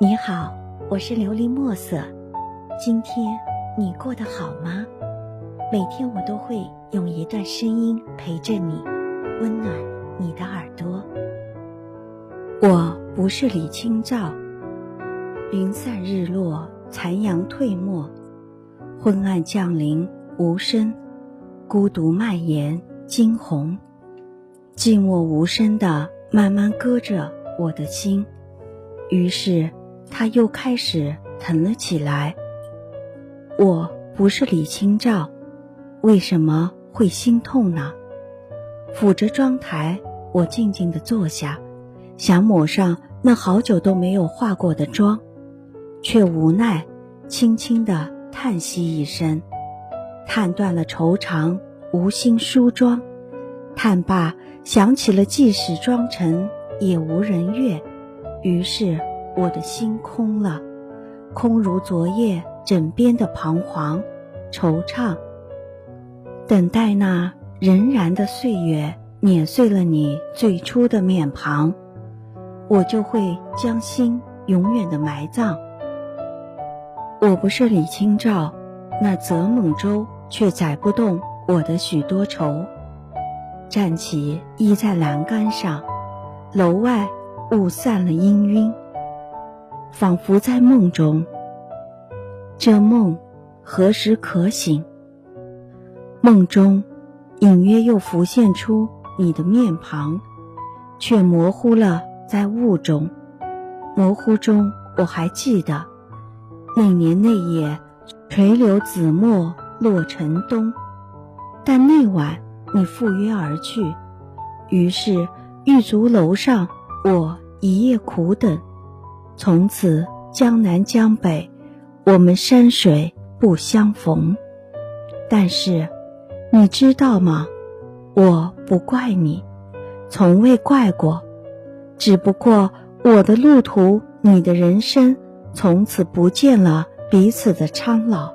你好，我是琉璃墨色。今天你过得好吗？每天我都会用一段声音陪着你，温暖你的耳朵。我不是李清照。云散日落，残阳褪没，昏暗降临，无声，孤独蔓延，惊鸿，静默无声的慢慢割着我的心，于是。他又开始疼了起来。我不是李清照，为什么会心痛呢？抚着妆台，我静静地坐下，想抹上那好久都没有化过的妆，却无奈，轻轻地叹息一声，叹断了愁肠，无心梳妆。叹罢，想起了即使妆成也无人悦，于是。我的心空了，空如昨夜枕边的彷徨、惆怅。等待那荏苒的岁月碾碎了你最初的面庞，我就会将心永远的埋葬。我不是李清照，那泽猛舟却载不动我的许多愁。站起，倚在栏杆上，楼外雾散了氤氲。仿佛在梦中，这梦何时可醒？梦中隐约又浮现出你的面庞，却模糊了在雾中。模糊中，我还记得那年那夜，垂柳紫陌落城东。但那晚你赴约而去，于是玉足楼上，我一夜苦等。从此江南江北，我们山水不相逢。但是，你知道吗？我不怪你，从未怪过。只不过我的路途，你的人生，从此不见了彼此的苍老。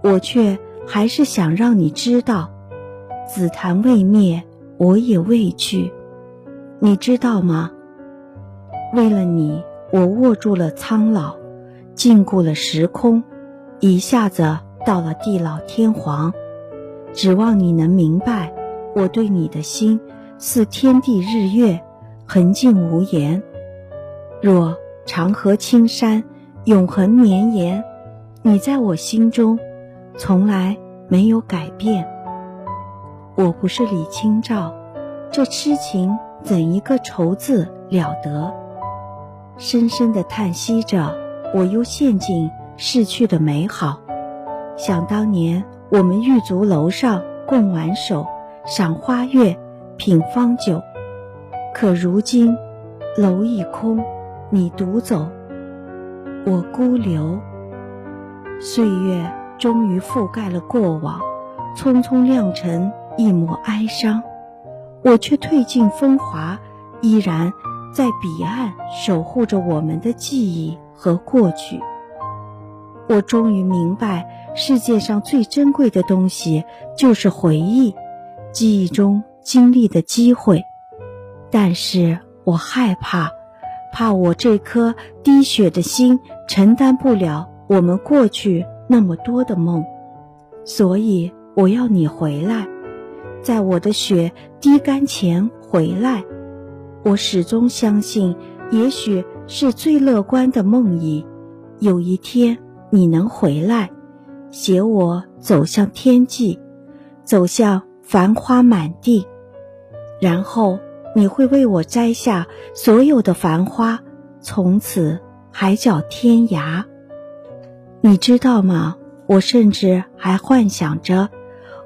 我却还是想让你知道，紫檀未灭，我也未去。你知道吗？为了你。我握住了苍老，禁锢了时空，一下子到了地老天荒。指望你能明白，我对你的心似天地日月，恒静无言。若长河青山永恒绵延，你在我心中从来没有改变。我不是李清照，这痴情怎一个愁字了得？深深的叹息着，我又陷进逝去的美好。想当年，我们玉足楼上共挽手，赏花月，品芳酒。可如今，楼已空，你独走，我孤留。岁月终于覆盖了过往，匆匆酿成一抹哀伤。我却褪尽风华，依然。在彼岸守护着我们的记忆和过去。我终于明白，世界上最珍贵的东西就是回忆，记忆中经历的机会。但是我害怕，怕我这颗滴血的心承担不了我们过去那么多的梦，所以我要你回来，在我的血滴干前回来。我始终相信，也许是最乐观的梦呓，有一天你能回来，携我走向天际，走向繁花满地，然后你会为我摘下所有的繁花，从此海角天涯。你知道吗？我甚至还幻想着，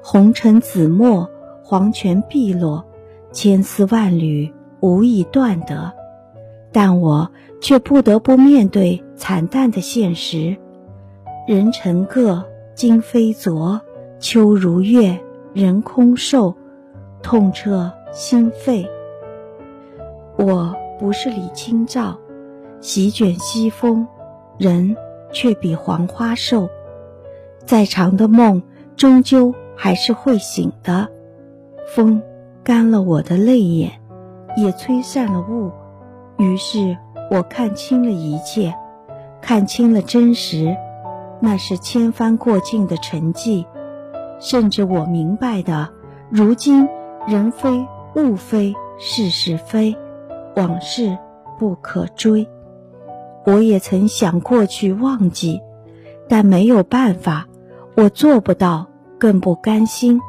红尘紫陌，黄泉碧落，千丝万缕。无以断得，但我却不得不面对惨淡的现实。人成各，今非昨；秋如月，人空瘦，痛彻心扉。我不是李清照，席卷西风，人却比黄花瘦。再长的梦，终究还是会醒的。风干了我的泪眼。也吹散了雾，于是我看清了一切，看清了真实，那是千帆过尽的沉寂。甚至我明白的，如今人非物非，事是非，往事不可追。我也曾想过去忘记，但没有办法，我做不到，更不甘心。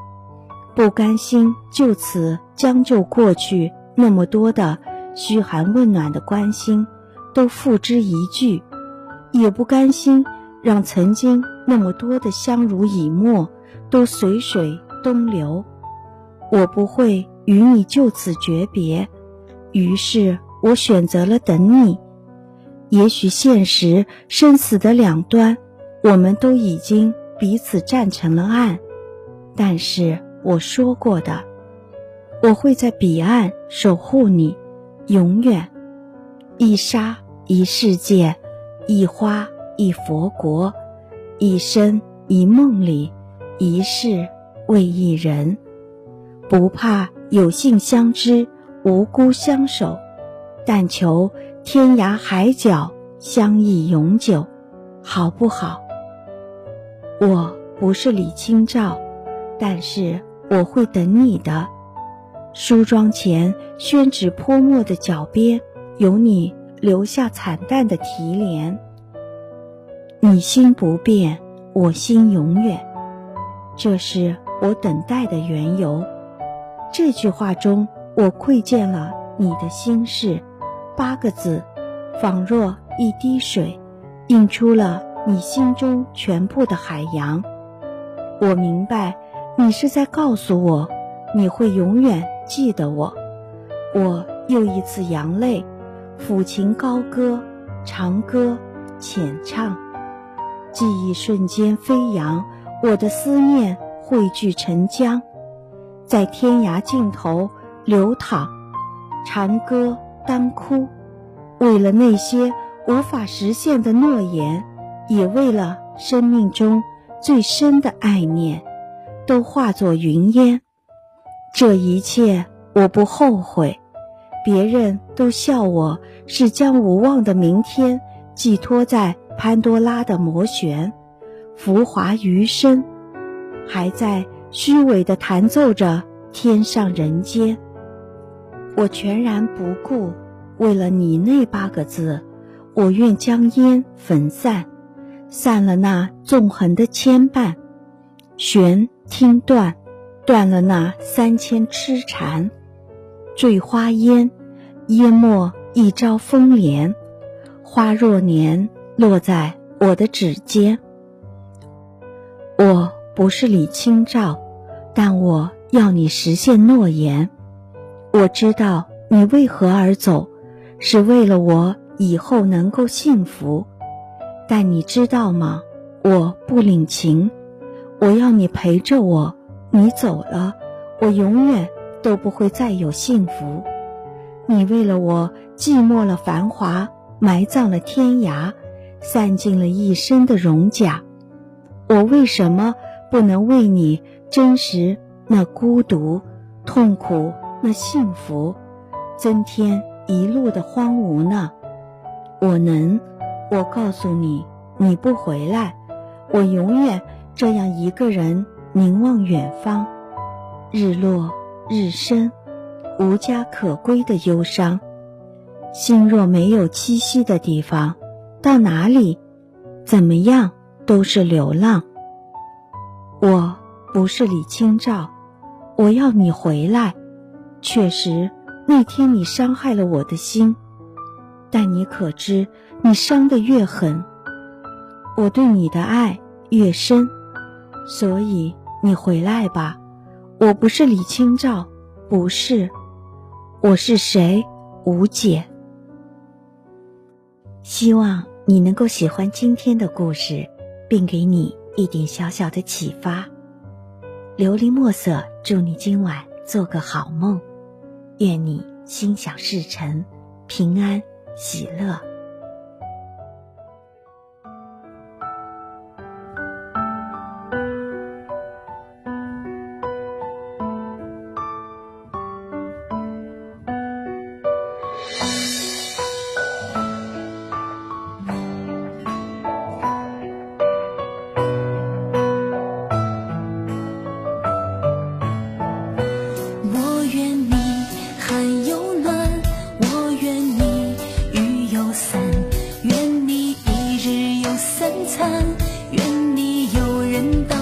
不甘心就此将就过去那么多的嘘寒问暖的关心都付之一炬，也不甘心让曾经那么多的相濡以沫。都随水东流，我不会与你就此诀别，于是我选择了等你。也许现实生死的两端，我们都已经彼此站成了岸，但是我说过的，我会在彼岸守护你，永远。一沙一世界，一花一佛国，一生一梦里。一世为一人，不怕有幸相知，无辜相守，但求天涯海角相依永久，好不好？我不是李清照，但是我会等你的。梳妆前宣纸泼墨的脚边，有你留下惨淡的题联。你心不变，我心永远。这是我等待的缘由。这句话中，我窥见了你的心事。八个字，仿若一滴水，映出了你心中全部的海洋。我明白，你是在告诉我，你会永远记得我。我又一次扬泪，抚琴高歌，长歌浅唱，记忆瞬间飞扬。我的思念汇聚成江，在天涯尽头流淌。长歌当哭，为了那些无法实现的诺言，也为了生命中最深的爱念，都化作云烟。这一切我不后悔。别人都笑我是将无望的明天寄托在潘多拉的魔旋。浮华余生，还在虚伪地弹奏着天上人间。我全然不顾，为了你那八个字，我愿将烟焚散，散了那纵横的牵绊，弦听断，断了那三千痴缠，醉花烟，淹没一朝风莲，花若年落在我的指尖。我不是李清照，但我要你实现诺言。我知道你为何而走，是为了我以后能够幸福。但你知道吗？我不领情，我要你陪着我。你走了，我永远都不会再有幸福。你为了我寂寞了繁华，埋葬了天涯，散尽了一生的荣甲。我为什么不能为你真实那孤独、痛苦、那幸福，增添一路的荒芜呢？我能，我告诉你，你不回来，我永远这样一个人凝望远方，日落日升，无家可归的忧伤。心若没有栖息的地方，到哪里，怎么样？都是流浪。我不是李清照，我要你回来。确实，那天你伤害了我的心，但你可知，你伤得越狠，我对你的爱越深。所以你回来吧。我不是李清照，不是，我是谁？无解。希望你能够喜欢今天的故事。并给你一点小小的启发。琉璃墨色，祝你今晚做个好梦，愿你心想事成，平安喜乐。愿你有人等。